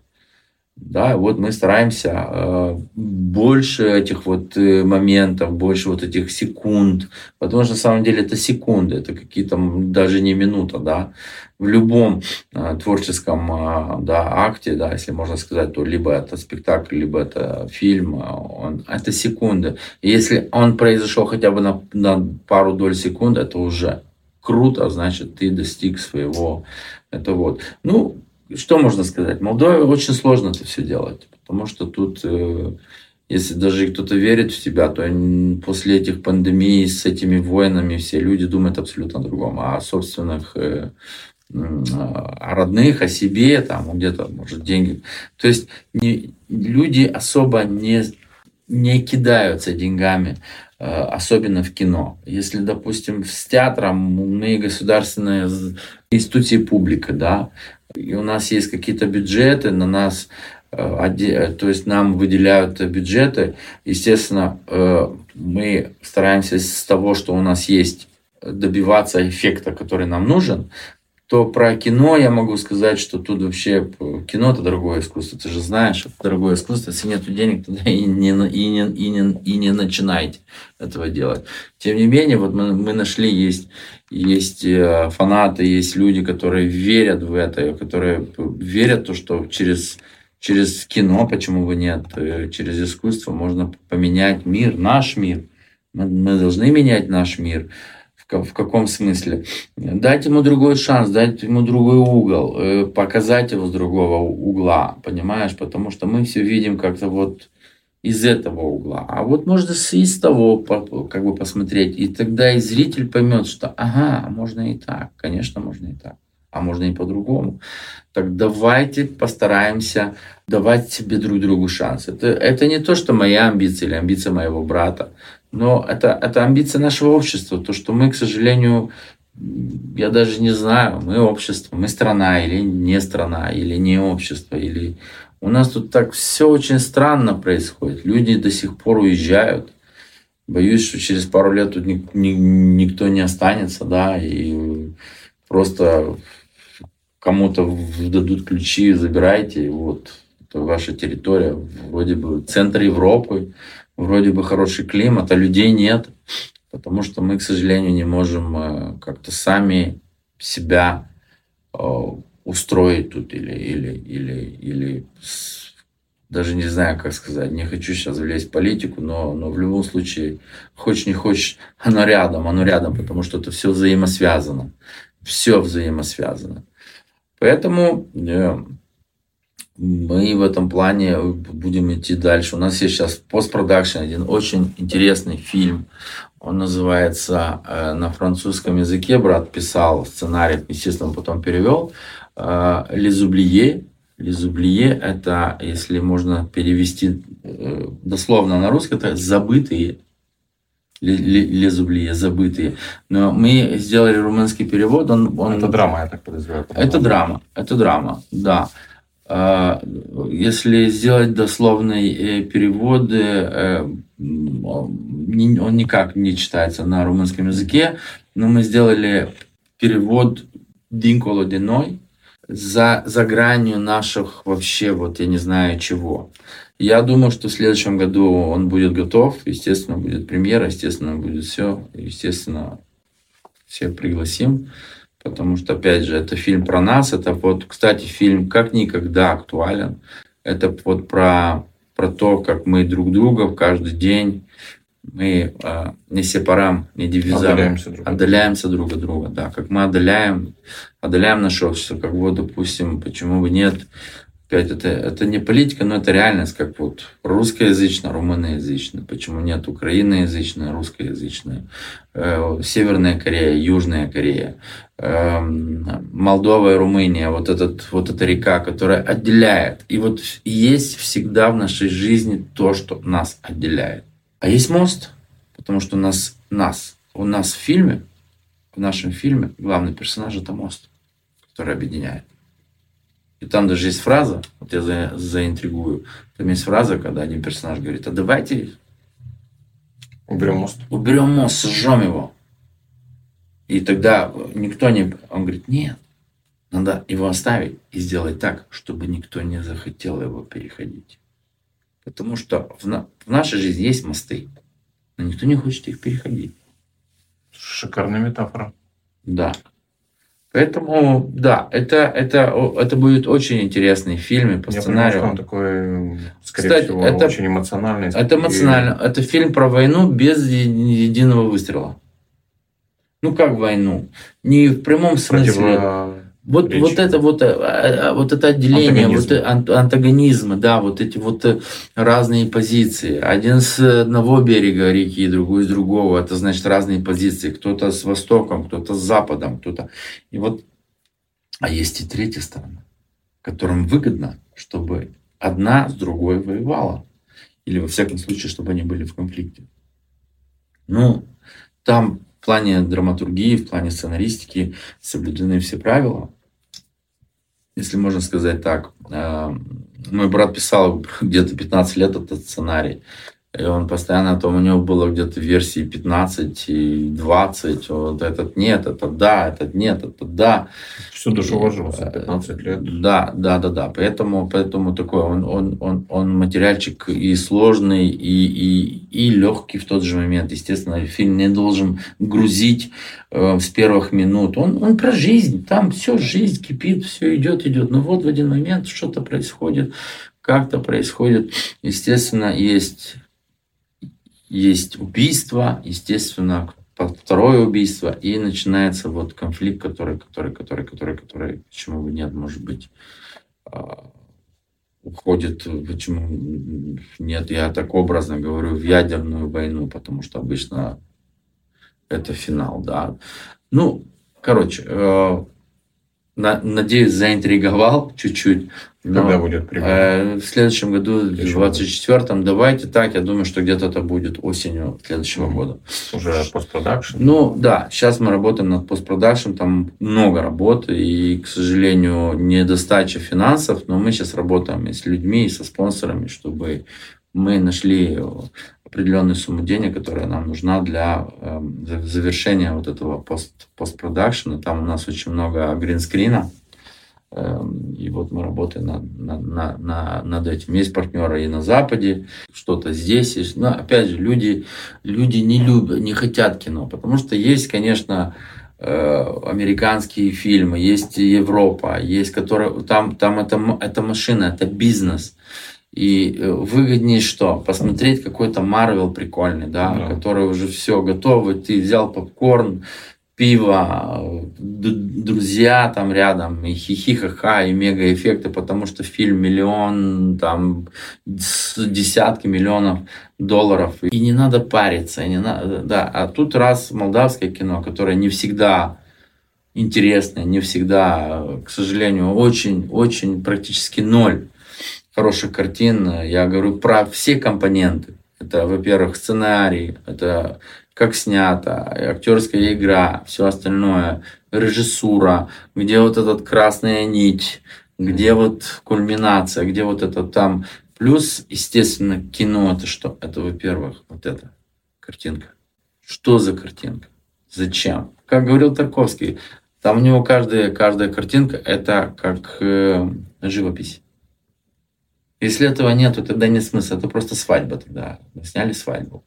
Да, вот мы стараемся э, больше этих вот э, моментов, больше вот этих секунд, потому что на самом деле это секунды, это какие-то даже не минута, да. В любом э, творческом э, да, акте, да, если можно сказать, то либо это спектакль, либо это фильм, он, это секунды. Если он произошел хотя бы на, на пару доль секунд, это уже круто, значит, ты достиг своего. Это вот. Ну, что можно сказать? Молдове очень сложно это все делать, потому что тут, э, если даже кто-то верит в тебя, то после этих пандемий с этими войнами все люди думают абсолютно о другом, о собственных э, о родных, о себе, там где-то, может, деньги. То есть не, люди особо не, не кидаются деньгами, э, особенно в кино. Если, допустим, с театром мы государственные институции публика, да, и у нас есть какие-то бюджеты, на нас э, э, то есть нам выделяют бюджеты. Естественно, э, мы стараемся с того, что у нас есть, добиваться эффекта, который нам нужен то про кино я могу сказать, что тут вообще кино это дорогое искусство. Ты же знаешь, это дорогое искусство. Если нет денег, тогда и не, и не, и не, и не начинайте этого делать. Тем не менее, вот мы, мы нашли, есть, есть э, фанаты, есть люди, которые верят в это, которые верят в то, что через, через кино, почему бы нет, э, через искусство можно поменять мир, наш мир. Мы, мы должны менять наш мир. В каком смысле? Дать ему другой шанс, дать ему другой угол, э, показать его с другого угла, понимаешь? Потому что мы все видим как-то вот из этого угла. А вот можно из того как бы посмотреть. И тогда и зритель поймет, что ага, можно и так. Конечно, можно и так. А можно и по-другому. Так давайте постараемся давать себе друг другу шанс. Это, это не то, что моя амбиция или амбиция моего брата. Но это, это амбиция нашего общества, то, что мы, к сожалению, я даже не знаю, мы общество, мы страна или не страна, или не общество, или... У нас тут так все очень странно происходит. Люди до сих пор уезжают. Боюсь, что через пару лет тут ни, ни, никто не останется, да, и просто кому-то дадут ключи, забирайте, вот, это ваша территория, вроде бы центр Европы, вроде бы хороший климат, а людей нет, потому что мы, к сожалению, не можем э, как-то сами себя э, устроить тут или, или, или, или даже не знаю, как сказать, не хочу сейчас влезть в политику, но, но в любом случае, хочешь не хочешь, оно рядом, оно рядом, потому что это все взаимосвязано. Все взаимосвязано. Поэтому э, мы в этом плане будем идти дальше. У нас есть сейчас постпродакшн, один очень интересный фильм. Он называется э, на французском языке, брат писал сценарий, естественно, потом перевел. Э, Лизублие. Лизублие – это, если можно перевести э, дословно на русский, это «забытые». Лезублие, забытые. Но мы сделали румынский перевод. Он, он... Это драма, я так подозреваю. Это драма, это драма, да. А, если сделать дословный э, перевод, э, он никак не читается на румынском языке, но мы сделали перевод «Динколо Диной» за, за гранью наших вообще, вот я не знаю чего. Я думаю, что в следующем году он будет готов, естественно, будет премьера, естественно, будет все, естественно, всех пригласим потому что, опять же, это фильм про нас, это вот, кстати, фильм как никогда актуален. Это вот про, про то, как мы друг друга в каждый день мы э, не сепарам, не дивизам, отдаляемся друг, отдаляемся друг от друга, да, как мы отдаляем, отдаляем наше общество, как вот, допустим, почему бы нет, Опять, это, это не политика, но это реальность, как вот русскоязычная, румыноязычная, почему нет украиноязычная, русскоязычная, э, Северная Корея, Южная Корея, э, Молдова и Румыния, вот, этот, вот эта река, которая отделяет. И вот есть всегда в нашей жизни то, что нас отделяет. А есть мост, потому что у нас, нас, у нас в фильме, в нашем фильме главный персонаж это мост, который объединяет. И там даже есть фраза, вот я за, заинтригую, там есть фраза, когда один персонаж говорит, а давайте уберем мост. Уберем мост, сожжем его. И тогда никто не... Он говорит, нет, надо его оставить и сделать так, чтобы никто не захотел его переходить. Потому что в, на... в нашей жизни есть мосты, но никто не хочет их переходить. Шикарная метафора. Да. Поэтому, да, это, это, это будет очень интересный фильм по Я сценарию. Понимаю, он такой, скорее Кстати, всего, это, очень эмоциональный. Это эмоционально. Это фильм про войну без единого выстрела. Ну как войну? Не в прямом смысле. Противо... Вот, вот это вот, э, э, вот это отделение, антагонизм. вот антагонизмы, да, вот эти вот э, разные позиции. Один с одного берега реки, другой с другого. Это значит разные позиции. Кто-то с востоком, кто-то с западом, кто-то. И вот, а есть и третья сторона, которым выгодно, чтобы одна с другой воевала. Или во всяком случае, чтобы они были в конфликте. Ну, там в плане драматургии, в плане сценаристики соблюдены все правила если можно сказать так. Э, мой брат писал где-то 15 лет этот сценарий. И он постоянно, то у него было где-то версии 15 и 20. Вот этот нет, это да, этот нет, это да. Всю душу вложился, 15 лет. Да, да, да, да. Поэтому, поэтому такой, он, он, он, он материальчик и сложный, и, и, и легкий в тот же момент. Естественно, фильм не должен грузить э, с первых минут. Он, он про жизнь, там все, жизнь кипит, все идет, идет. Но вот в один момент что-то происходит, как-то происходит. Естественно, есть есть убийство, естественно, второе убийство, и начинается вот конфликт, который, который, который, который, который, почему бы нет, может быть, а, уходит, почему нет, я так образно говорю, в ядерную войну, потому что обычно это финал, да. Ну, короче, э, надеюсь, заинтриговал чуть-чуть. Когда будет примерно? Э, в следующем году, в 24-м, давайте так, я думаю, что где-то это будет осенью следующего mm-hmm. года. Уже постпродакшн? Ну, да, сейчас мы работаем над постпродакшн, там много работы, и, к сожалению, недостача финансов, но мы сейчас работаем и с людьми, и со спонсорами, чтобы мы нашли определенную сумму денег, которая нам нужна для э, завершения вот этого пост постпродакшена. Там у нас очень много гринскрина. Э, и вот мы работаем над, над, над, над этим. Есть партнеры и на Западе, что-то здесь есть. Но опять же, люди, люди не любят, не хотят кино, потому что есть, конечно, э, американские фильмы, есть Европа, есть которые там, там это, это машина, это бизнес. И э, выгоднее что? Посмотреть какой-то Марвел прикольный, да, да, который уже все готовый, ты взял попкорн, пиво, друзья там рядом, и хихихаха, и мега эффекты, потому что фильм миллион, там, десятки миллионов долларов. И не надо париться, и не надо, да. А тут раз молдавское кино, которое не всегда интересное, не всегда, к сожалению, очень-очень практически ноль хороших картин. Я говорю про все компоненты. Это, во-первых, сценарий, это как снято, актерская игра, все остальное, режиссура, где вот этот красная нить, где вот кульминация, где вот это там. Плюс, естественно, кино это что? Это, во-первых, вот эта картинка. Что за картинка? Зачем? Как говорил Тарковский, там у него каждая, каждая картинка это как э, живопись. Если этого нет, то тогда нет смысла. Это просто свадьба тогда. Мы сняли свадьбу.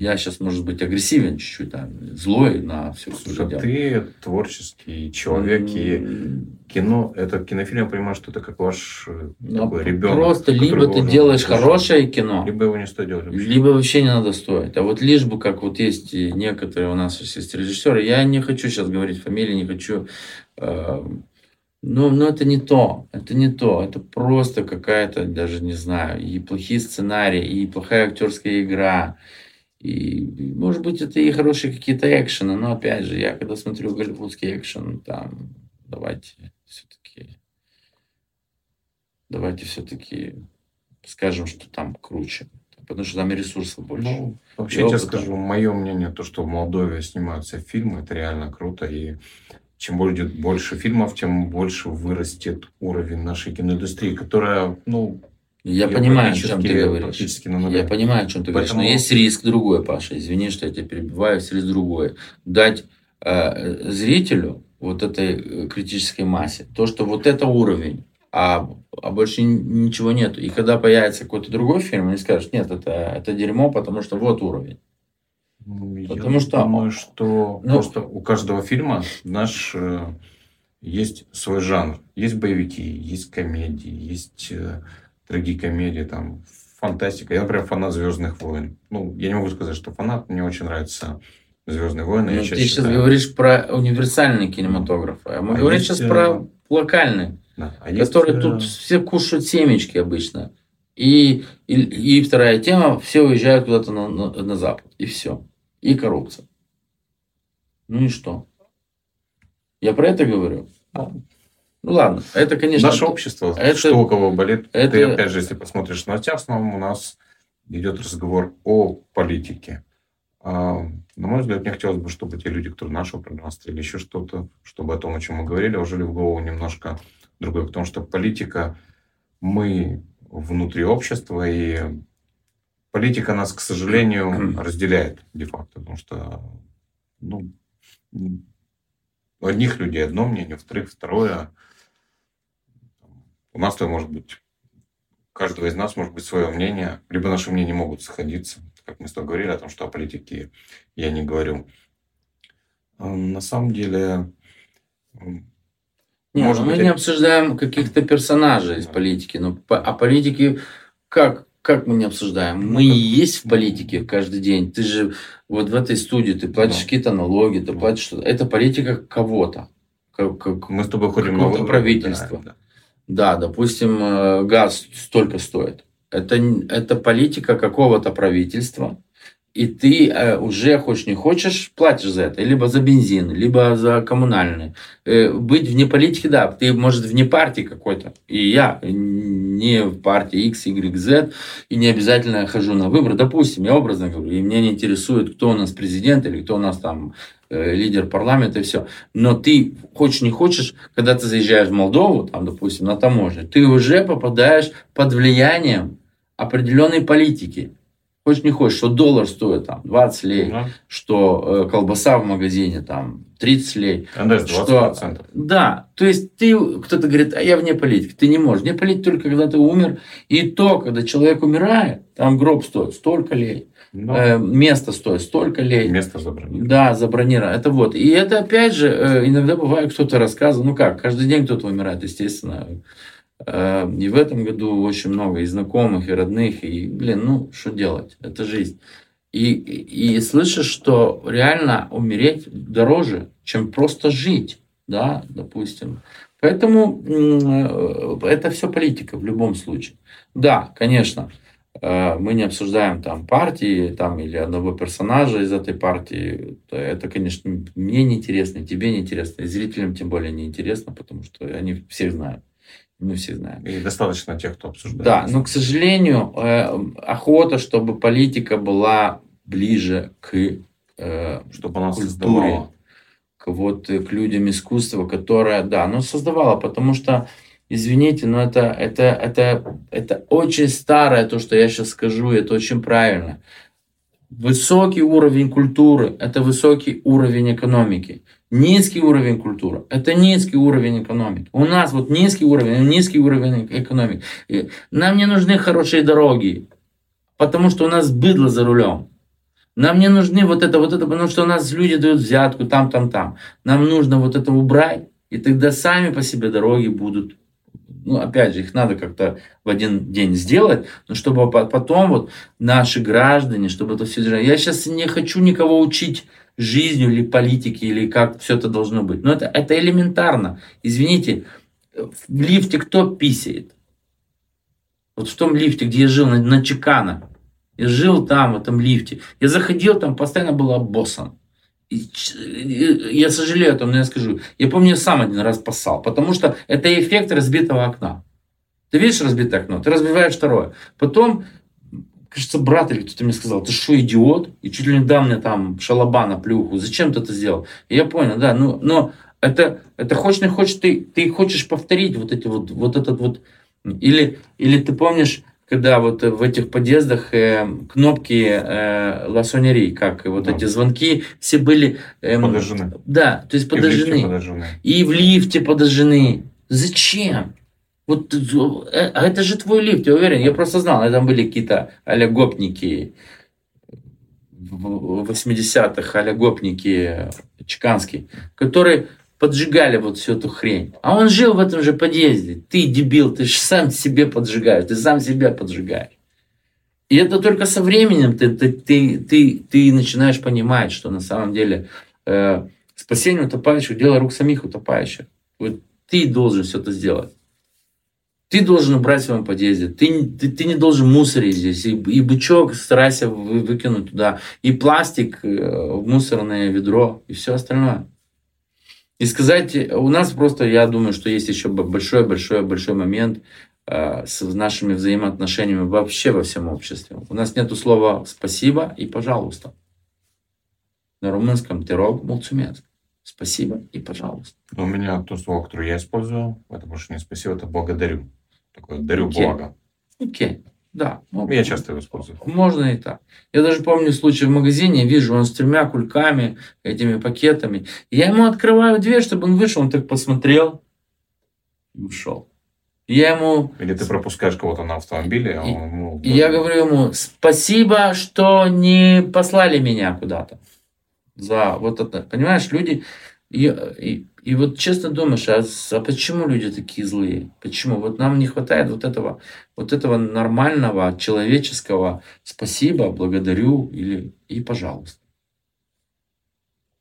Я сейчас, может быть, агрессивен чуть-чуть, там, злой на все, что Слушай, ты творческий человек, и кино, этот кинофильм, я понимаю, что это как ваш э, ну, такой ребенок. Просто либо ты делаешь хорошее кино, либо его не стоит делать вообще. Либо вообще не надо стоить. А вот лишь бы, как вот есть некоторые у нас есть режиссеры, я не хочу сейчас говорить фамилии, не хочу э, Ну, но это не то, это не то, это просто какая-то, даже не знаю, и плохие сценарии, и плохая актерская игра, и, может быть, это и хорошие какие-то экшены, но, опять же, я когда смотрю голливудский экшен, там, давайте все-таки, давайте все-таки скажем, что там круче, потому что там и ресурсов больше. Ну, вообще, я скажу, мое мнение, то, что в Молдове снимаются фильмы, это реально круто, и чем будет больше фильмов, тем больше вырастет уровень нашей киноиндустрии, которая, ну, я понимаю, о чем ты говоришь. Я понимаю, о чем ты Поэтому... говоришь. Но есть риск другой, Паша. Извини, что я тебя перебиваю. Есть риск другой. Дать э, зрителю вот этой э, критической массе то, что вот это уровень, а, а больше ничего нет. И когда появится какой-то другой фильм, они скажут, нет, это, это дерьмо, потому что вот уровень. Ну, потому я что... думаю, что ну, просто у каждого фильма наш э, есть свой жанр. Есть боевики, есть комедии, есть э, трагикомедии, там, фантастика. Я, например, фанат Звездных войн. Ну, я не могу сказать, что фанат, мне очень нравится Звездные войны. Ну, ты сейчас считаю... говоришь про универсальный кинематограф, а мы а говорим есть... сейчас про локальный, да. а который есть... тут все кушают семечки обычно. И, и, и вторая тема, все уезжают куда-то на, на, на запад, и все и коррупция. Ну и что? Я про это говорю. Ну ладно, это, конечно... Наше общество, это, что у кого болит. Это, Ты, опять же, если посмотришь на новостях, в основном у нас идет разговор о политике. А, на мой взгляд, мне хотелось бы, чтобы те люди, которые нашего пространства или еще что-то, чтобы о том, о чем мы говорили, ужили в голову немножко другое. Потому что политика, мы внутри общества, и политика нас, к сожалению, разделяет де-факто, потому что ну, у одних людей одно мнение, у вторых второе. У нас-то может быть, у каждого из нас может быть свое мнение, либо наши мнения могут сходиться, как мы с тобой говорили о том, что о политике я не говорю. На самом деле... Нет, может мы быть, не обсуждаем каких-то персонажей из политики, но о политике как как мы не обсуждаем? Мы и есть в политике каждый день. Ты же вот в этой студии, ты платишь какие-то налоги, ты платишь что-то. Это политика кого-то. Как, как, мы с тобой ходим на выборы. правительства. Да, да. да, допустим, э, газ столько стоит. Это, это политика какого-то правительства, и ты э, уже, хочешь не хочешь, платишь за это. Либо за бензин, либо за коммунальные. Э, быть вне политики, да, ты, может, вне партии какой-то. И я не в партии X, Y, Z, и не обязательно хожу на выборы. Допустим, я образно говорю, и меня не интересует, кто у нас президент или кто у нас там э, лидер парламента и все. Но ты, хочешь не хочешь, когда ты заезжаешь в Молдову, там, допустим, на таможне, ты уже попадаешь под влиянием определенной политики. Хочешь не хочешь, что доллар стоит там 20 лей, угу. что э, колбаса в магазине там 30 лей. НДС 20%. Что, да, то есть ты, кто-то говорит, а я вне политики. Ты не можешь. Вне политики только когда ты умер. И то, когда человек умирает, там гроб стоит столько лей. Но... Ну. Э, место стоит столько лей. Место забронировано. Да, забронировано. Это вот. И это опять же, э, иногда бывает, кто-то рассказывает, ну как, каждый день кто-то умирает, естественно. Э, и в этом году очень много и знакомых, и родных, и, блин, ну, что делать? Это жизнь. И, и, и слышишь, что реально умереть дороже, чем просто жить, да, допустим. Поэтому э, это все политика в любом случае. Да, конечно, э, мы не обсуждаем там партии там, или одного персонажа из этой партии. Это, конечно, мне неинтересно, тебе неинтересно, и зрителям тем более неинтересно, потому что они всех знают. Мы все знаем. И достаточно тех, кто обсуждает. Да, но, к сожалению, э, охота, чтобы политика была ближе к э, чтобы она культуре, создавала. к вот э, к людям искусства, которая, да, но создавала, потому что, извините, но это, это, это, это очень старое то, что я сейчас скажу, это очень правильно. Высокий уровень культуры – это высокий уровень экономики. Низкий уровень культуры – это низкий уровень экономики. У нас вот низкий уровень, низкий уровень экономики. Нам не нужны хорошие дороги, потому что у нас быдло за рулем. Нам не нужны вот это, вот это, потому что у нас люди дают взятку там, там, там. Нам нужно вот это убрать, и тогда сами по себе дороги будут ну, опять же, их надо как-то в один день сделать, но чтобы потом вот наши граждане, чтобы это все. Я сейчас не хочу никого учить жизнью или политике, или как все это должно быть. Но это, это элементарно. Извините, в лифте кто писает? Вот в том лифте, где я жил, на, на Чекана. Я жил там, в этом лифте. Я заходил, там постоянно был боссом. я сожалею о том, но я скажу. Я помню, я сам один раз поссал. Потому что это эффект разбитого окна. Ты видишь разбитое окно, ты разбиваешь второе. Потом, кажется, брат или кто-то мне сказал, ты что, идиот? И чуть ли не дал мне там шалабана, плюху. Зачем ты это сделал? И я понял, да, ну, но это, это хочешь не хочешь, ты, ты хочешь повторить вот эти вот, вот этот вот, или, или ты помнишь, когда вот в этих подъездах э, кнопки э, ласонери, как вот да. эти звонки, все были... Э, подожжены. Да, то есть подожжены. И в лифте подожжены. И в лифте подожжены. Зачем? Вот, э, а это же твой лифт, я уверен. Я просто знал, там были какие-то алягопники в 80-х, алягопники чеканские, которые поджигали вот всю эту хрень. А он жил в этом же подъезде. Ты, дебил, ты же сам себе поджигаешь, ты сам себя поджигаешь. И это только со временем ты, ты, ты, ты, ты начинаешь понимать, что на самом деле э, спасение утопающих – дело рук самих утопающих. Вот ты должен все это сделать. Ты должен убрать в своем подъезде. Ты, ты, ты не должен мусорить здесь. И, и бычок старайся вы, выкинуть туда. И пластик э, в мусорное ведро. И все остальное. И сказать, у нас просто, я думаю, что есть еще большой-большой-большой момент э, с нашими взаимоотношениями вообще во всем обществе. У нас нету слова «спасибо» и «пожалуйста». На румынском «терог мулцумец». Спасибо и пожалуйста. У меня то слово, которое я использую, это больше не спасибо, это благодарю. Такое дарю okay. благо. Окей. Да. Ну, я часто его использую. Можно и так. Я даже помню случай в магазине, вижу, он с тремя кульками, этими пакетами. Я ему открываю дверь, чтобы он вышел, он так посмотрел и ушел. Я ему... Или ты пропускаешь кого-то на автомобиле, а он ему... И я говорю ему, спасибо, что не послали меня куда-то. За вот это. Понимаешь, люди... И, и, и вот честно думаешь, а, а почему люди такие злые? Почему? Вот нам не хватает вот этого, вот этого нормального, человеческого спасибо, благодарю или и пожалуйста.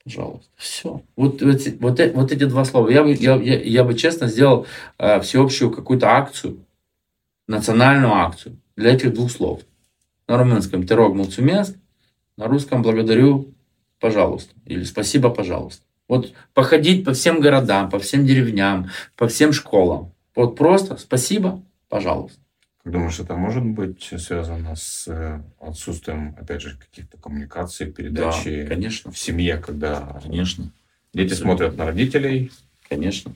Пожалуйста. Все. Вот, вот, вот, вот эти два слова. Я бы, я, я, я бы честно сделал э, всеобщую какую-то акцию, национальную акцию для этих двух слов. На румынском «терог мулцумеск», на русском «благодарю, пожалуйста» или «спасибо, пожалуйста». Вот походить по всем городам, по всем деревням, по всем школам. Вот просто спасибо, пожалуйста. Думаешь, это может быть связано с э, отсутствием, опять же, каких-то коммуникаций, передачи да, конечно. в семье, когда конечно. дети Абсолютно. смотрят на родителей? Конечно.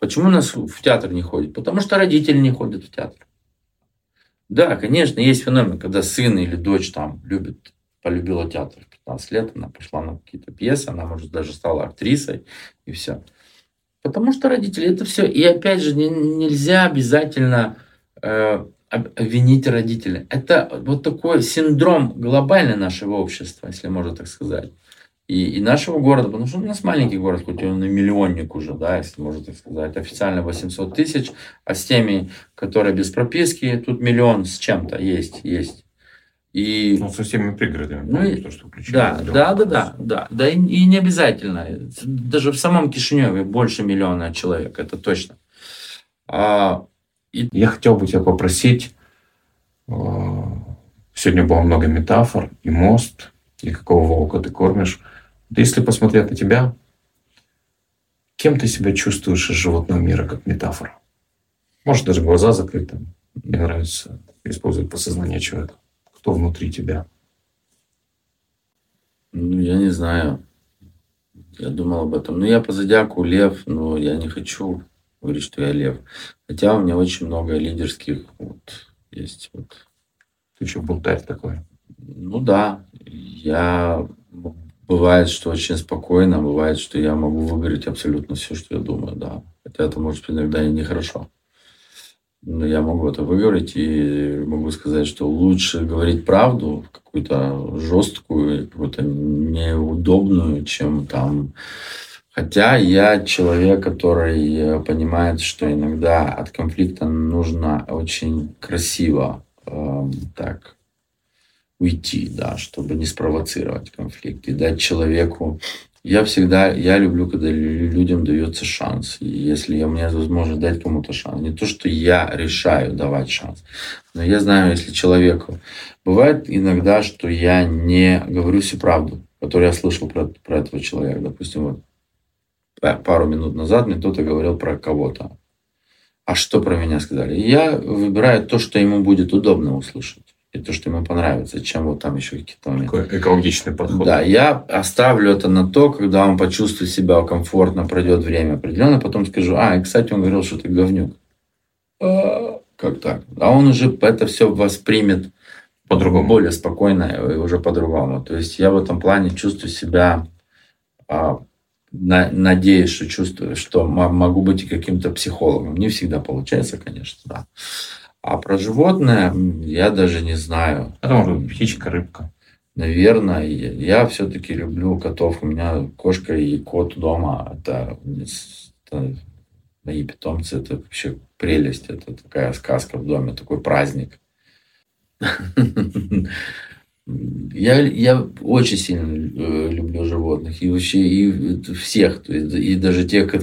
Почему нас в театр не ходит? Потому что родители не ходят в театр. Да, конечно, есть феномен, когда сын или дочь там любит, полюбила театр. 15 лет, она пошла на какие-то пьесы, она, может, даже стала актрисой, и все. Потому что родители это все. И опять же, не, нельзя обязательно э, обвинить родителей. Это вот такой синдром глобальный нашего общества, если можно так сказать. И, и нашего города, потому что у нас маленький город, хоть он и миллионник уже, да, если можно так сказать, официально 800 тысяч, а с теми, которые без прописки, тут миллион с чем-то есть, есть. И, ну, со всеми пригородами, ну, и, то, что да, да, да, да, да, да, и, и не обязательно. Даже в самом Кишиневе больше миллиона человек, это точно. А, и... Я хотел бы тебя попросить, а, сегодня было много метафор, и мост, и какого волка ты кормишь. Да если посмотреть на тебя, кем ты себя чувствуешь из животного мира, как метафора? Может, даже глаза закрыты. Мне нравится использовать подсознание человека кто внутри тебя? Ну, я не знаю. Я думал об этом. Ну, я по зодиаку лев, но я не хочу говорить, что я лев. Хотя у меня очень много лидерских вот есть. Вот. Ты еще бунтарь такой? Ну да. Я бывает, что очень спокойно, бывает, что я могу выговорить абсолютно все, что я думаю, да. Хотя это может быть иногда и нехорошо. Но я могу это выговорить и могу сказать, что лучше говорить правду, какую-то жесткую, какую-то неудобную, чем там... Хотя я человек, который понимает, что иногда от конфликта нужно очень красиво э, так уйти, да, чтобы не спровоцировать конфликт и дать человеку я всегда, я люблю, когда людям дается шанс. Если у меня возможность дать кому-то шанс. Не то, что я решаю давать шанс. Но я знаю, если человеку... Бывает иногда, что я не говорю всю правду, которую я слышал про, про этого человека. Допустим, вот пару минут назад мне кто-то говорил про кого-то. А что про меня сказали? Я выбираю то, что ему будет удобно услышать и то, что ему понравится, чем вот там еще какие-то моменты. Такой экологичный подход. Да, я оставлю это на то, когда он почувствует себя комфортно, пройдет время определенно, потом скажу, а, и, кстати, он говорил, что ты говнюк. А, как так? А он уже это все воспримет по-другому, более спокойно и уже по-другому. То есть я в этом плане чувствую себя, а, на, надеюсь, что чувствую, что могу быть и каким-то психологом. Не всегда получается, конечно, да. А про животное я даже не знаю. Это может быть птичка, рыбка. Наверное, я все-таки люблю котов. У меня кошка и кот дома. Это, это мои питомцы. Это вообще прелесть. Это такая сказка в доме, такой праздник. Я, я очень сильно э, люблю животных. И вообще и всех. И даже тех,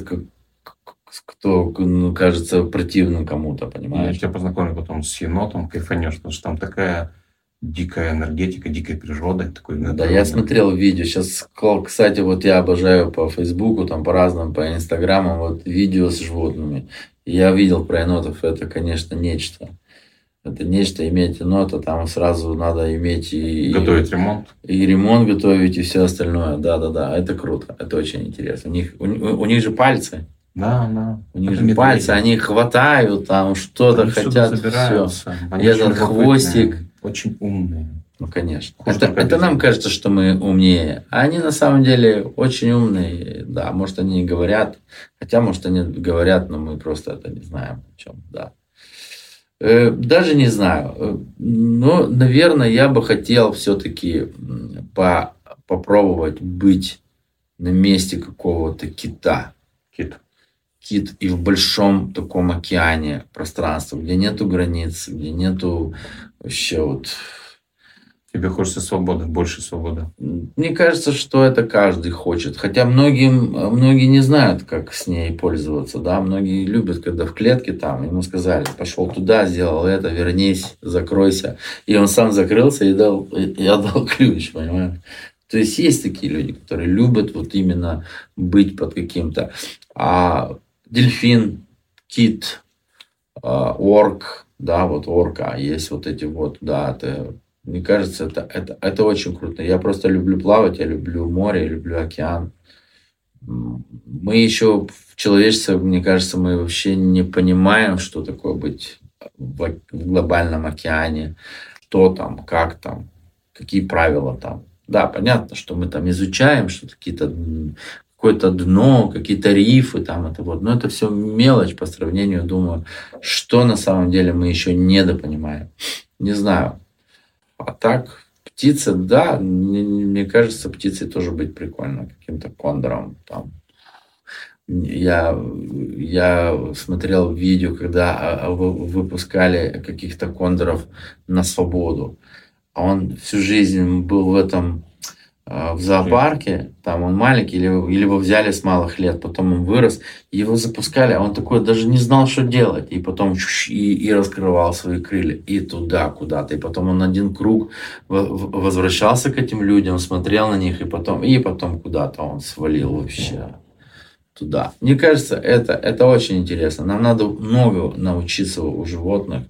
кто ну, кажется противным кому-то, понимаешь? Я тебя познакомлю потом с енотом, кайфанешь, потому что там такая дикая энергетика, дикая природа. Такой да, я смотрел видео. Сейчас, кстати, вот я обожаю по Фейсбуку, там по разным, по Инстаграмам, вот видео с животными. Я видел про енотов, это, конечно, нечто. Это нечто иметь енота, там сразу надо иметь и... Готовить ремонт. И ремонт готовить, и все остальное. Да-да-да, это круто, это очень интересно. У них, у, у них же пальцы. Да, да. У них же пальцы, они хватают, там что-то хотят. Все. Они Этот хвостик. Очень умные. Ну, конечно. это, это нам кажется, что мы умнее. А они на самом деле очень умные. Да, может, они говорят. Хотя, может, они говорят, но мы просто это не знаем. О чем, да. Э, даже не знаю. Э, но, наверное, я бы хотел все-таки по, попробовать быть на месте какого-то кита. Кит кит и в большом таком океане пространства, где нету границ, где нету вообще вот... Тебе хочется свободы, больше свободы. Мне кажется, что это каждый хочет. Хотя многим, многие не знают, как с ней пользоваться. Да? Многие любят, когда в клетке там, ему сказали, пошел туда, сделал это, вернись, закройся. И он сам закрылся и дал, и отдал ключ, понимаешь? То есть есть такие люди, которые любят вот именно быть под каким-то. А дельфин, кит, а, орк, да, вот орка, есть вот эти вот, да, это, мне кажется, это, это, это очень круто. Я просто люблю плавать, я люблю море, я люблю океан. Мы еще в человечестве, мне кажется, мы вообще не понимаем, что такое быть в, глобальном океане, что там, как там, какие правила там. Да, понятно, что мы там изучаем, что какие-то какое-то дно, какие-то рифы, там это вот. Но это все мелочь по сравнению, думаю, что на самом деле мы еще недопонимаем. Не знаю. А так, птицы, да, мне, мне кажется, птицей тоже быть прикольно, каким-то кондором там. Я, я смотрел видео, когда а, а, выпускали каких-то кондоров на свободу. А он всю жизнь был в этом в зоопарке, там он маленький, или, или его взяли с малых лет, потом он вырос, его запускали, а он такой даже не знал, что делать, и потом и, и раскрывал свои крылья, и туда куда-то, и потом он один круг возвращался к этим людям, смотрел на них, и потом, и потом куда-то он свалил вообще туда. Мне кажется, это, это очень интересно. Нам надо много научиться у животных,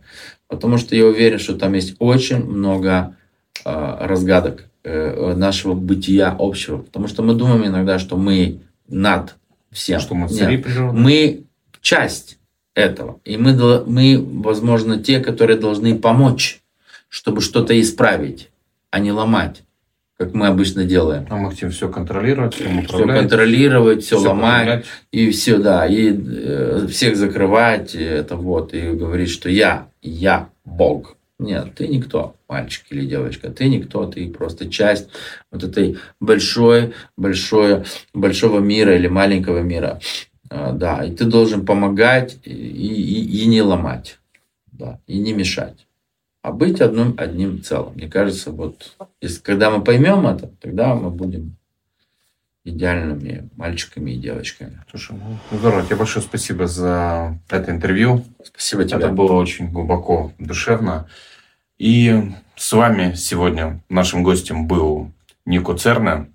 потому что я уверен, что там есть очень много э, разгадок Э, нашего бытия общего. Потому что мы думаем иногда, что мы над всем. Что мы цари природы. Мы часть этого. И мы, мы, возможно, те, которые должны помочь, чтобы что-то исправить, а не ломать как мы обычно делаем. А мы хотим все контролировать, все Все контролировать, все, все ломать, управлять. и все, да, и э, всех закрывать, это вот, и говорить, что я, я Бог. Нет, ты никто, мальчик или девочка. Ты никто, ты просто часть вот этой большой, большой, большого мира или маленького мира. А, да, и ты должен помогать и, и, и не ломать, да, и не мешать. а быть одним, одним целым. Мне кажется, вот если, когда мы поймем это, тогда мы будем идеальными мальчиками и девочками. Слушай, ну, здорово. Тебе большое спасибо за это интервью. Спасибо тебе. Это было очень глубоко, душевно. И с вами сегодня нашим гостем был Нико Церне,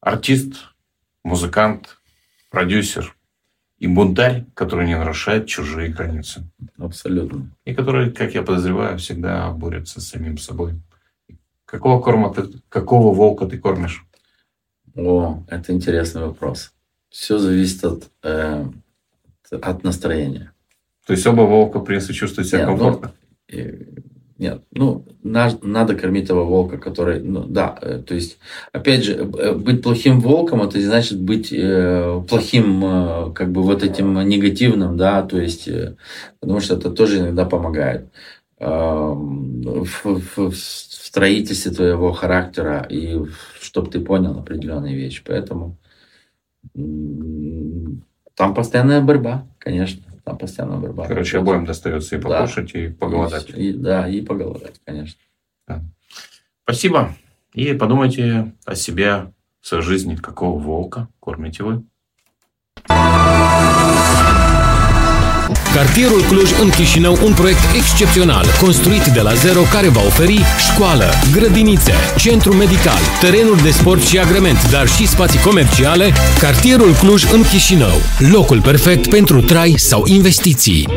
артист, музыкант, продюсер и бунтарь, который не нарушает чужие границы. Абсолютно. И который, как я подозреваю, всегда борется с самим собой. Какого корма ты, какого волка ты кормишь? О, это интересный вопрос. Все зависит от, э, от настроения. То есть оба волка, в принципе, чувствуют себя Нет, ну, комфортно? и- нет, ну, на- надо кормить того волка, который, ну, да, э, то есть, опять же, э, быть плохим волком, это не значит быть э, плохим, э, как бы вот этим негативным, да, то есть, э, потому что это тоже иногда помогает эм, в, в- в строительстве твоего характера и чтобы ты понял определенные вещи, поэтому там постоянная борьба, конечно, там постоянная борьба. Короче, обоим достается и Да. покушать, и поголодать. И- и- да, и поголодать, конечно. Спасибо. И подумайте о себе, в своей жизни, какого волка кормите вы. Cartierul Cluj în Chișinău, un proiect excepțional, construit de la zero, care va oferi școală, grădinițe, centru medical, terenuri de sport și agrement, dar și spații comerciale. Cartierul Cluj în Chișinău, locul perfect pentru trai sau investiții.